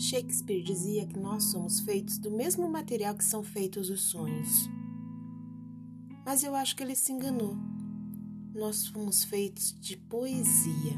Shakespeare dizia que nós somos feitos do mesmo material que são feitos os sonhos. Mas eu acho que ele se enganou. Nós fomos feitos de poesia.